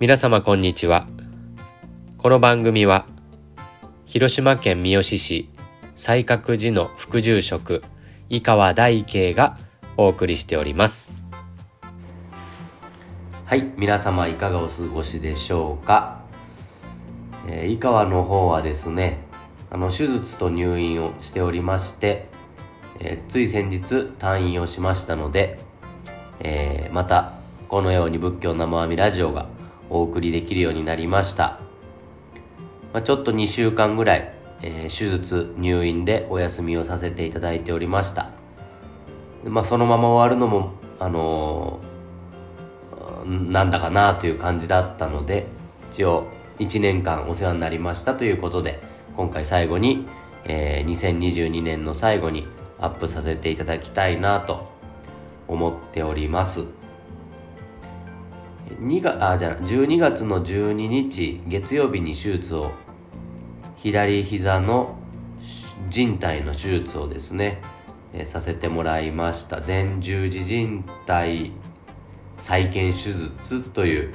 皆様こんにちは。この番組は広島県三次市西角寺の副住職井川大慶がお送りしております。はい皆様いかがお過ごしでしょうか、えー、井川の方はですねあの手術と入院をしておりまして、えー、つい先日退院をしましたので、えー、またこのように仏教生阿弥ラジオがお送りできるようになりました。まあ、ちょっと2週間ぐらい、えー、手術、入院でお休みをさせていただいておりました。まあ、そのまま終わるのも、あのー、なんだかなという感じだったので、一応1年間お世話になりましたということで、今回最後に、えー、2022年の最後にアップさせていただきたいなと思っております。2月あじゃ12月の12日月曜日に手術を左膝の靭帯の手術をですね、えさせてもらいました。前十字靭帯再建手術という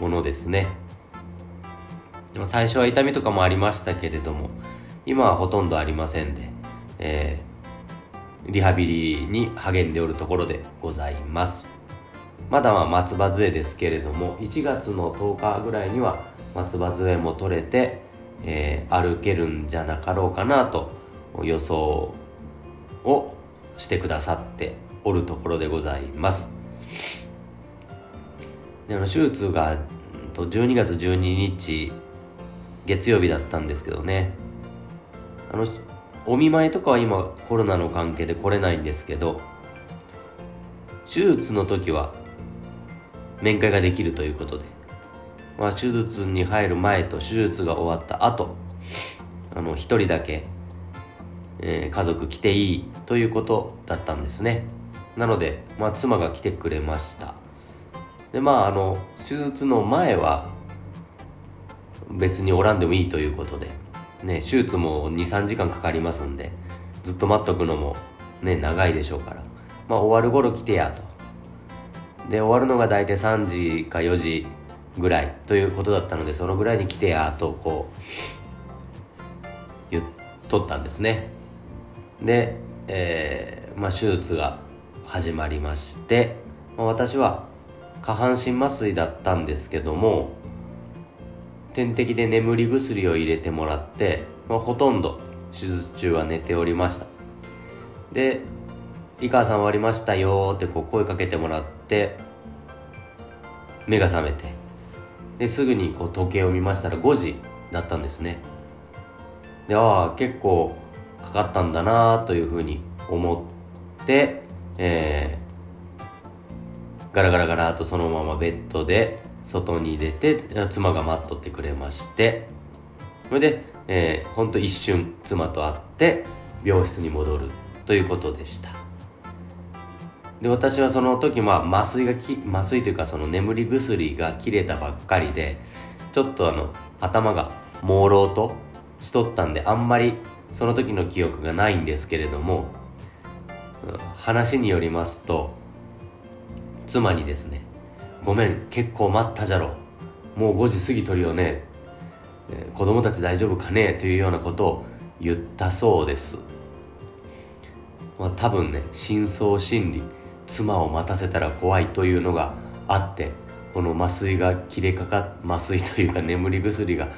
ものですね。でも最初は痛みとかもありましたけれども今はほとんどありませんで、えー、リハビリに励んでおるところでございます。まだは松葉杖ですけれども1月の10日ぐらいには松葉杖も取れて、えー、歩けるんじゃなかろうかなと予想をしてくださっておるところでございます。であの手術が12月12日月曜日だったんですけどね。あのお見舞いとかは今コロナの関係で来れないんですけど手術の時は面会ができるということで、まあ、手術に入る前と手術が終わった後あの一人だけ、えー、家族来ていいということだったんですね。なので、まあ、妻が来てくれました。でまああの手術の前は別におらんでもいいということで、ね、手術も23時間かかりますんでずっと待っとくのもね長いでしょうから。まあ終わる頃来てやと。で終わるのが大体3時か4時ぐらいということだったのでそのぐらいに来てやとこう言っとったんですね。で、えーまあ、手術が始まりまして、まあ、私は下半身麻酔だったんですけども点滴で眠り薬を入れてもらって、まあ、ほとんど手術中は寝ておりました。で井川さん終わりましたよってこう声かけてもらって目が覚めて。ですぐにこう時計を見ましたら5時だったんですね。でああ結構かかったんだなというふうに思ってえー、ガラガラガラとそのままベッドで外に出て妻が待っとってくれまして。それで、えー、ほんと一瞬妻と会って病室に戻るということでした。で私はその時まあ麻酔がき麻酔というかその眠り薬が切れたばっかりでちょっとあの頭が朦朧としとったんであんまりその時の記憶がないんですけれども話によりますと妻にですね「ごめん結構待ったじゃろ。もう5時過ぎとるよね、えー、子供たち大丈夫かね?」というようなことを言ったそうです、まあ、多分ね深層心理妻を待たせたら怖いというのがあってこの麻酔が切れかか麻酔というか眠り薬が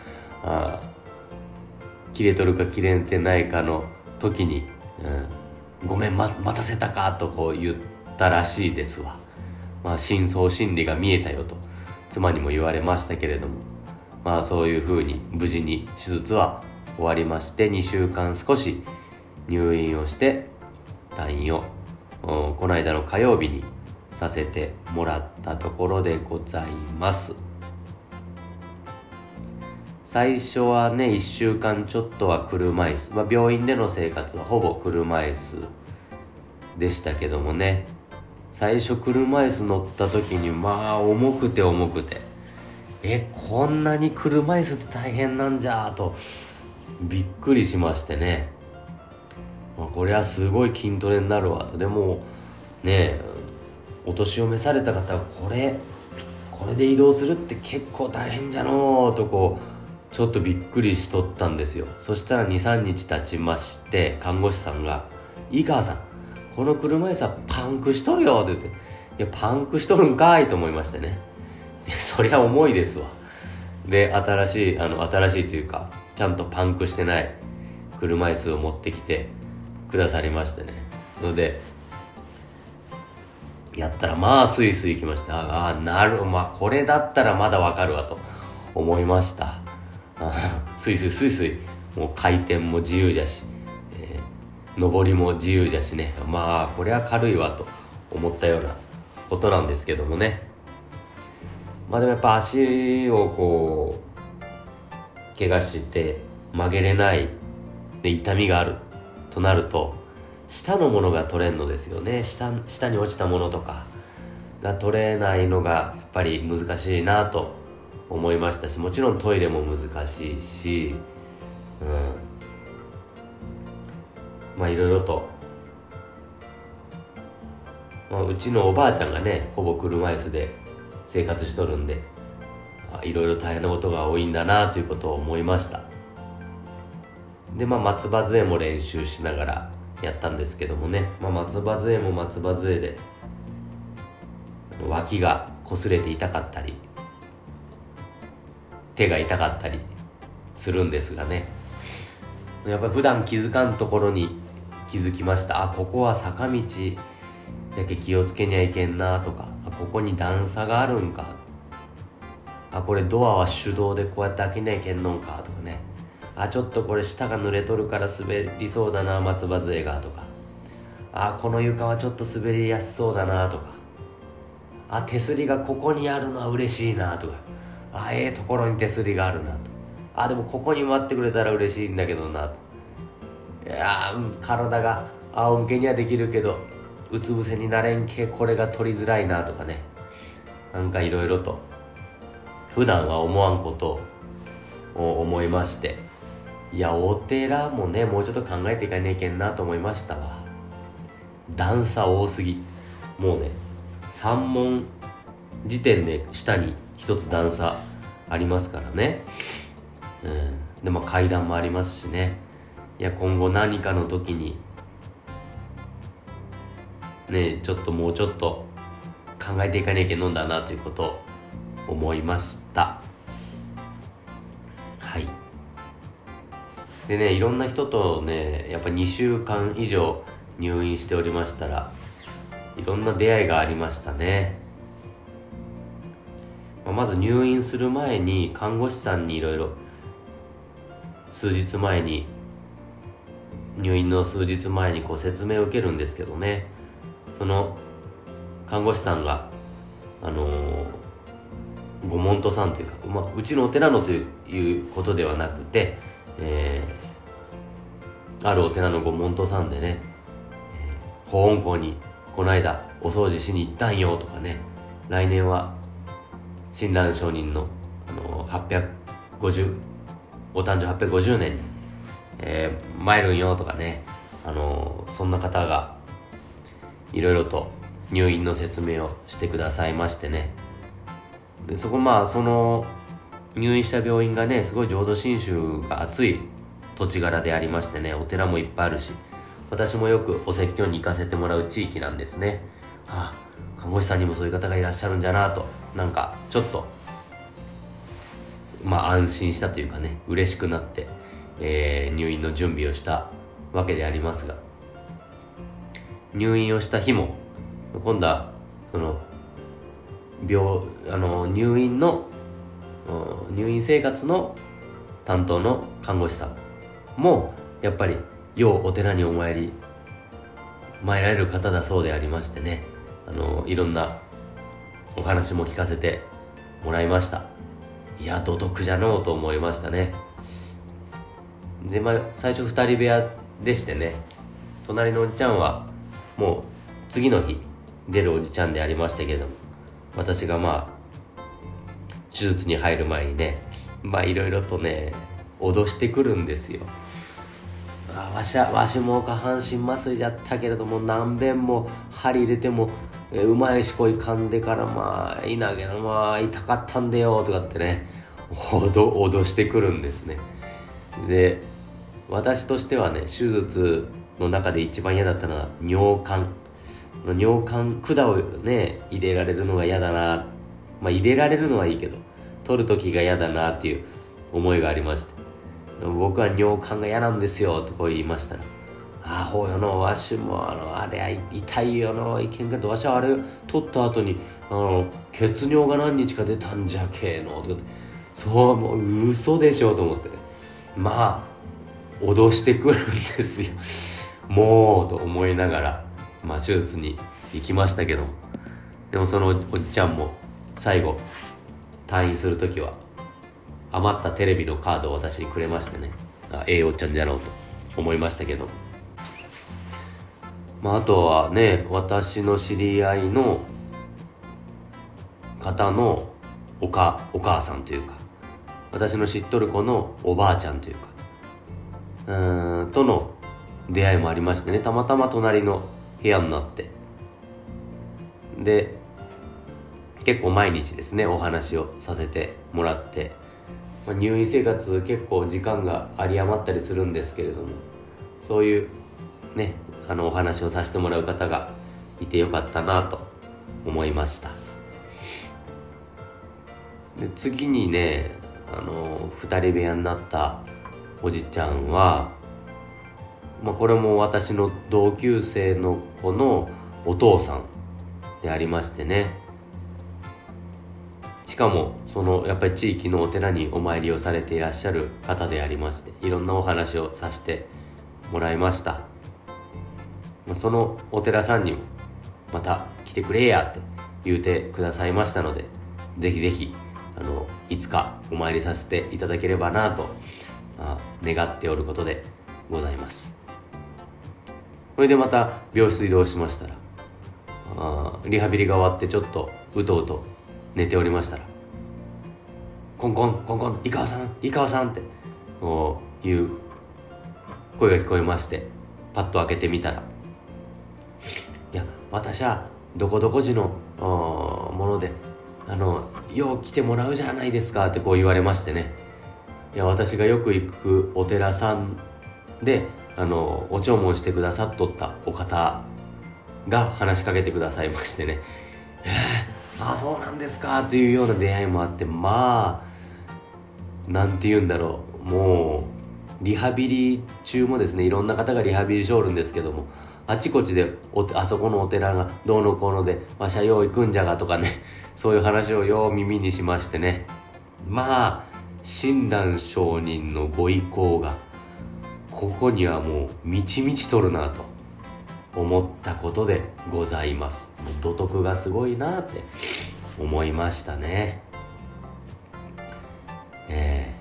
切れとるか切れてないかの時に「うん、ごめん、ま、待たせたか」とこう言ったらしいですわ、まあ、深層心理が見えたよと妻にも言われましたけれどもまあそういうふうに無事に手術は終わりまして2週間少し入院をして退院をこの間の火曜日にさせてもらったところでございます。最初はね1週間ちょっとは車椅子、まあ、病院での生活はほぼ車椅子でしたけどもね。最初車椅子乗った時にまあ重くて重くて。えこんなに車椅子って大変なんじゃとびっくりしましてね。まあ、これはすごい筋トレになるわ。とでもねお年を召された方はこれこれで移動するって結構大変じゃのーとこうちょっとびっくりしとったんですよ。そしたら23日経ちまして看護師さんが「井川さんこの車椅子はパンクしとるよ」って言って「いやパンクしとるんかい」と思いましてね。そりゃ重いですわ。で新しいあの新しいというかちゃんとパンクしてない車椅子を持ってきてくださりましてね。のでやったらまあスイスイ行きました。ああなるまあこれだったらまだわかるわと思いました。スイスイスイスイ。もう回転も自由じゃし、えー、上りも自由じゃしね。まあこれは軽いわと思ったようなことなんですけどもね。まあでもやっぱ足をこう怪我して曲げれないで痛みがある。となると下のものが取れんのですよね。下下に落ちたものとかが取れないのがやっぱり難しいなと思いましたしもちろんトイレも難しいしうん。まあいろいろと、まあ、うちのおばあちゃんがねほぼ車椅子で生活しとるんでいろいろ大変なことが多いんだなということを思いました。でまあ松葉杖も練習しながらやったんですけどもね、まあ、松葉杖も松葉杖で脇が擦れて痛かったり手が痛かったりするんですがね。やっぱり普段気づかんところに気づきました。あここは坂道だけ気をつけにゃいけんなとかあここに段差があるんか。あこれドアは手動でこうやって開けにゃいけんのんかとかね。あちょっとこれ下が濡れとるから滑りそうだな松葉杖がとか。あこの床はちょっと滑りやすそうだなとか。あ手すりがここにあるのは嬉しいなとか。あええところに手すりがあるなと。あでもここに待ってくれたら嬉しいんだけどな。といや体が仰向けにはできるけどうつ伏せになれんけこれが取りづらいなとかね。なんかいろいろと普段は思わんことを思いまして。いやお寺もねもうちょっと考えていかねえけんなと思いましたわ。段差多すぎ。もうね3問時点で下に1つ段差ありますからね。うん。でまあ階段もありますしね。いや今後何かの時にねちょっともうちょっと考えていかねえけんのんだなということを思いました。でねいろんな人とねやっぱ2週間以上入院しておりましたらいろんな出会いがありましたね、まあ、まず入院する前に看護師さんにいろいろ数日前に入院の数日前にこう説明を受けるんですけどね。その看護師さんがあのー、ご門徒さんというか、まあ、うちのお寺のということではなくてえー、あるお寺のご門徒さんでね、えー、保温校にこの間お掃除しに行ったんよとかね来年は親鸞上人の、あの、850お誕生850年に、えー、参るんよとかね、あの、そんな方がいろいろと入院の説明をしてくださいましてね。でそこまあその入院した病院がねすごい浄土真宗が熱い土地柄でありましてねお寺もいっぱいあるし私もよくお説教に行かせてもらう地域なんですね。はあ看護師さんにもそういう方がいらっしゃるんじゃなとなんかちょっとまあ安心したというかね嬉しくなって、えー、入院の準備をしたわけでありますが入院をした日も今度はその病あの入院の入院生活の担当の看護師さんもやっぱりようお寺にお参り参られる方だそうでありましてね。あのいろんなお話も聞かせてもらいました。いや土徳じゃのうと思いましたね。でまあ最初2人部屋でしてね。隣のおじちゃんはもう次の日出るおじちゃんでありましたけれども。私がまあ手術に入る前にねまあいろいろとね脅してくるんですよ。あわしわしも下半身麻酔じゃったけれども何遍も針入れてもえうまいしこい噛んでからまあいいなげどまあ痛かったんだよとかってね脅脅してくるんですね。で私としてはね手術の中で一番嫌だったのは尿管。尿管管をね入れられるのが嫌だな。まあ入れられるのはいいけど取る時が嫌だなっていう思いがありまして。僕は尿管が嫌なんですよとこう言いましたらあほうよのわしもあのあれ痛いよのいけんけどわしはあれ取った後にあの血尿が何日か出たんじゃけえのとかって。そうもう嘘でしょと思って。ねまあ脅してくるんですよ。もうと思いながらまあ手術に行きましたけど。でもそのおっちゃんも最後退院する時は余ったテレビのカードを私にくれましてね。あええおっちゃんじゃろうと思いましたけど。まあ、あとはね私の知り合いの方のおかお母さんというか私の知っとる子のおばあちゃんというかうんとの出会いもありましてね。たまたま隣の部屋になって。で結構毎日ですねお話をさせてもらって、まあ、入院生活結構時間が有り余ったりするんですけれどもそういうねあのお話をさせてもらう方がいてよかったなと思いました。で次にねあの2人部屋になったおじちゃんは、まあ、これも私の同級生の子のお父さんでありましてねしかもそのやっぱり地域のお寺にお参りをされていらっしゃる方でありましていろんなお話をさせてもらいました。そのお寺さんにもまた来てくれやって言うてくださいましたのでぜひぜひあのいつかお参りさせていただければなと願っておることでございます。それでまた病室移動しましたらあリハビリが終わってちょっとうとうと寝ておりましたらコンコンコンコン井川さん井川さんってこういう声が聞こえましてパッと開けてみたらいや私はどこどこ寺のものであのよう来てもらうじゃないですかってこう言われましてね。いや私がよく行くお寺さんであのお弔問してくださっとったお方が話しかけてくださいましてね。え、あそうなんですかというような出会いもあってまあなんて言うんだろう。もうリハビリ中もですねいろんな方がリハビリしおるんですけどもあちこちであそこのお寺がどうのこうのでわしゃよう行くんじゃがとかね そういう話をよう耳にしましてね。まあ親鸞上人のご意向がここにはもう満ち満ちとるなと。思ったことでございます。土徳がすごいなって思いましたね。え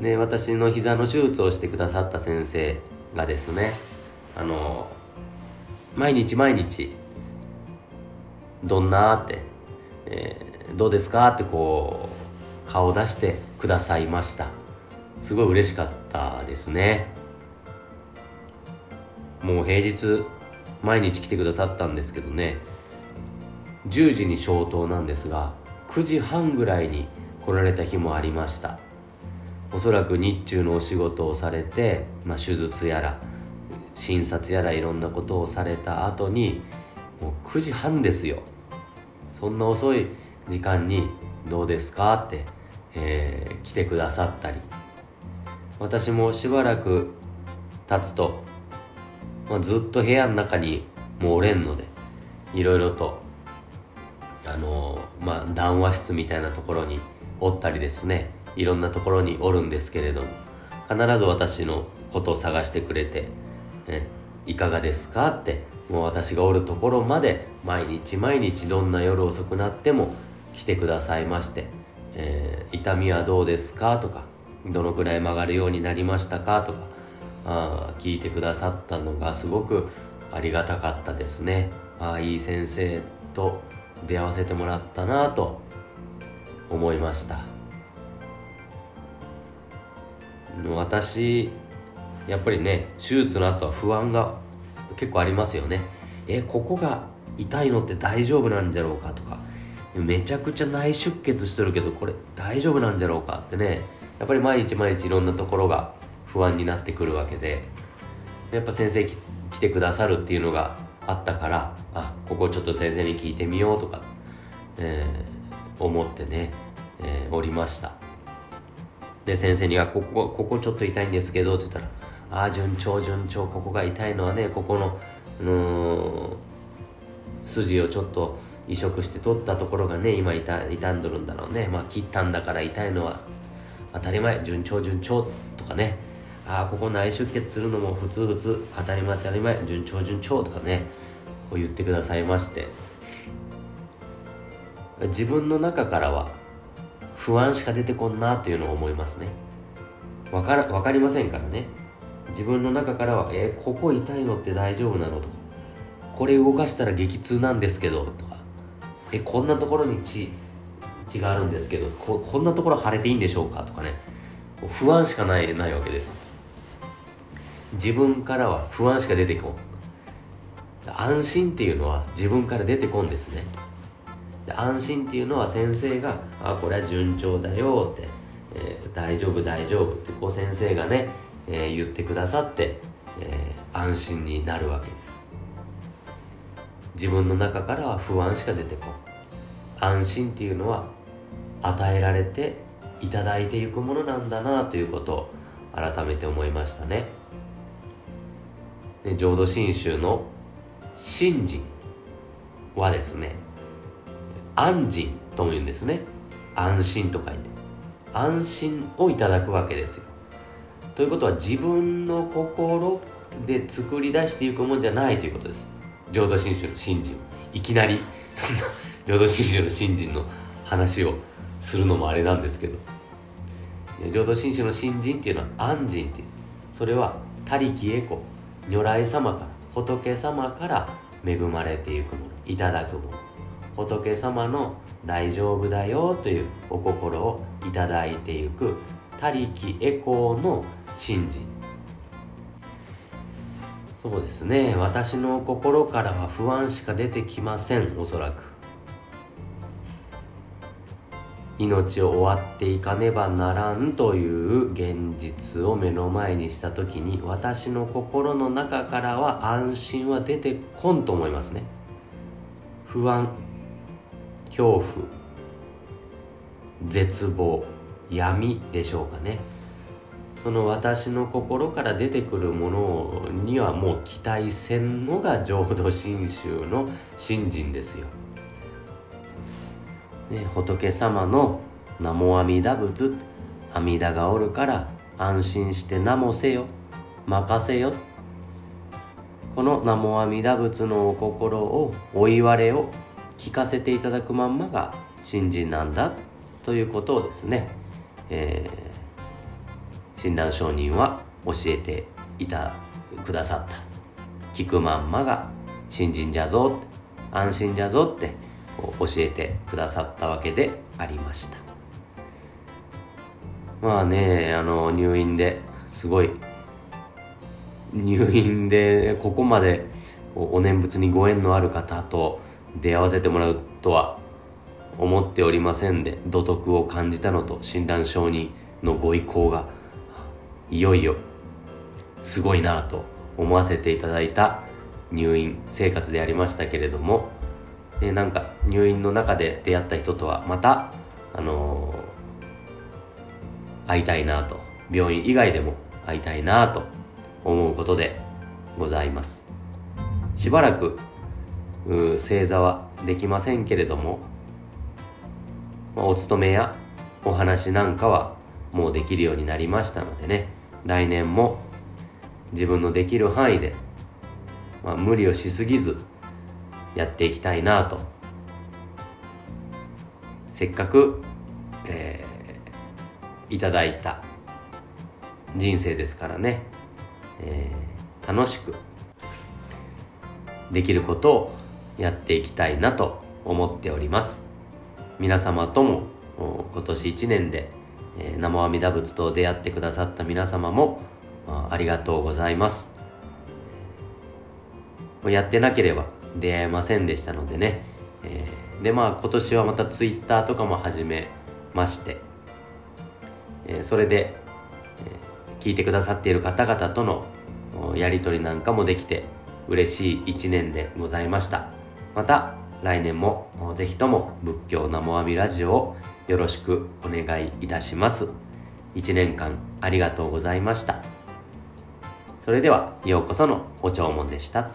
ー、ね私の膝の手術をしてくださった先生がですねあの毎日毎日どんなって、えー、どうですかってこう顔出してくださいました。すごい嬉しかったですね。もう平日毎日来てくださったんですけどね。10時に消灯なんですが9時半ぐらいに来られた日もありました。おそらく日中のお仕事をされて、まあ、手術やら診察やらいろんなことをされた後にもう9時半ですよ。そんな遅い時間に「どうですか?」って、えー、来てくださったり。私もしばらく経つと、まあ、ずっと部屋の中にもうおれんのでいろいろとあの、まあ談話室みたいなところにおったりですね。いろんなところにおるんですけれども必ず私のことを探してくれて、ね、いかがですかってもう私がおるところまで毎日毎日どんな夜遅くなっても来てくださいまして、えー、痛みはどうですかとかどのくらい曲がるようになりましたかとかあ聞いてくださったのがすごくありがたかったですね。ああいい先生と出会わせてもらったなと思いました。私やっぱりね手術の後は不安が結構ありますよね。えここが痛いのって大丈夫なんじゃろうかとか。めちゃくちゃ内出血してるけどこれ大丈夫なんじゃろうかってね。やっぱり毎日毎日いろんなところが不安になってくるわけで。やっぱ先生来てくださるっていうのがあったからあここちょっと先生に聞いてみようとか、えー、思ってね、えー、おりました。で先生にはここここちょっと痛いんですけどって言ったらああ順調順調ここが痛いのはねここの、うん筋をちょっと移植して取ったところがね今痛傷んどるんだろうね。まあ切ったんだから痛いのは当たり前順調順調とかね。ああここ内出血するのも普通普通当たり前当たり前順調順調とかねこう言ってくださいまして。自分の中からは不安しか出てこんなというのを思いますね。わから分かりませんからね。自分の中からは「えー、ここ痛いのって大丈夫なの?」と。か「これ動かしたら激痛なんですけど」とか「えこんなところに血血があるんですけどここんなところ腫れていいんでしょうか?」とかね。不安しかないないわけです自分からは不安しか出てこん。安心っていうのは自分から出てこんですね。安心っていうのは先生が「あこれは順調だよ」って、えー、大丈夫大丈夫」ってこう先生がね、えー、言ってくださって、えー、安心になるわけです。自分の中からは不安しか出てこん。安心っていうのは与えられていただいていくものなんだなということを改めて思いましたね。で浄土真宗の信心はですね安心とも言うんですね。安心と書いて。安心をいただくわけですよ。ということは自分の心で作り出していくもんじゃないということです。浄土真宗の信心いきなりそんな浄土真宗の信心の話をするのもあれなんですけど。浄土真宗の信心っていうのは安心っていう。それは他力へこ如来様から仏様から恵まれていくものいただくもの。仏様の大丈夫だよというお心をいただいていく他力エコーの信心。そうですね。私の心からは不安しか出てきませんおそらく。命を終わっていかねばならんという現実を目の前にした時に私の心の中からは安心は出てこんと思いますね。不安恐怖絶望闇でしょうかね。その私の心から出てくるものにはもう期待せんのが浄土真宗の信心ですよ。ね、仏様の名も阿弥陀仏阿弥陀がおるから安心して名もせよ任せよ。この名も阿弥陀仏のお心をお言われを聞かせていただくまんまが信心なんだということをですね、えー、親鸞上人は教えていたくださった。聞くまんまが信心じゃぞ安心じゃぞって教えてくださったわけでありました。まあねあの入院ですごい入院でここまでお念仏にご縁のある方と出会わせてもらうとは思っておりませんで土徳を感じたのと診断承認のご意向がいよいよすごいなと思わせていただいた入院生活でありましたけれどもでなんか入院の中で出会った人とはまたあのー、会いたいなと。病院以外でも会いたいなと思うことでございます。しばらく正座はできませんけれども、まあ、お勤めやお話なんかはもうできるようになりましたのでね。来年も自分のできる範囲で、まあ、無理をしすぎずやっていきたいなと。せっかく、えー、いただいた人生ですからね、えー、楽しくできることをやっていきたいなと思っております。皆様とも今年1年で、えー、生阿弥陀仏と出会ってくださった皆様もありがとうございます。やってなければ出会えませんでしたのでね、えー、でまあ今年はまた Twitter とかも始めまして、えー、それで、えー、聞いてくださっている方々とのやり取りなんかもできて嬉しい一年でございました。また来年もぜひとも仏教生阿弥ラジオをよろしくお願いいたします。1年間ありがとうございました。それではようこそのお弔問でした。